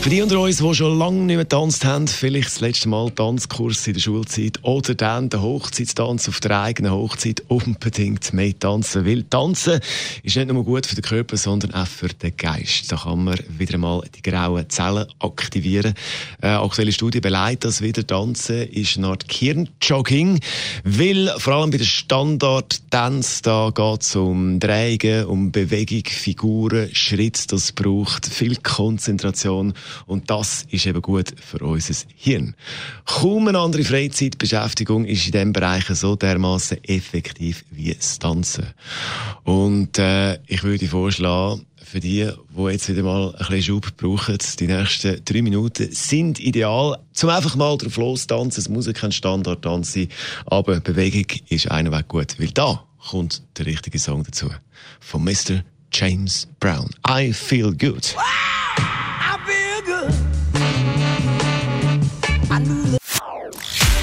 für die unter uns, die schon lange nicht mehr getanzt haben, vielleicht das letzte Mal Tanzkurs in der Schulzeit oder dann der Hochzeitstanz auf der eigenen Hochzeit unbedingt mehr tanzen. Weil tanzen ist nicht nur gut für den Körper, sondern auch für den Geist. Da kann man wieder mal die grauen Zellen aktivieren. Äh, aktuelle Studie beleidigt das wieder. Tanzen ist eine Art Kirnjogging, weil vor allem bei der Standard-Dance da geht es um Drehungen, um Bewegung, Figuren, Schritt. Das braucht viel Konzentration und das ist eben gut für unser Hirn. Kaum eine andere Freizeitbeschäftigung ist in diesem Bereich so dermaßen effektiv wie das Tanzen. Und äh, ich würde vorschlagen, für die, die jetzt wieder mal ein bisschen Schub brauchen, die nächsten drei Minuten sind ideal, zum einfach mal drauf los tanzen. Es muss kein Standardtanz sein, aber Bewegung ist einer Weg gut, weil da kommt der richtige Song dazu. Von Mr. James Brown. I Feel Good.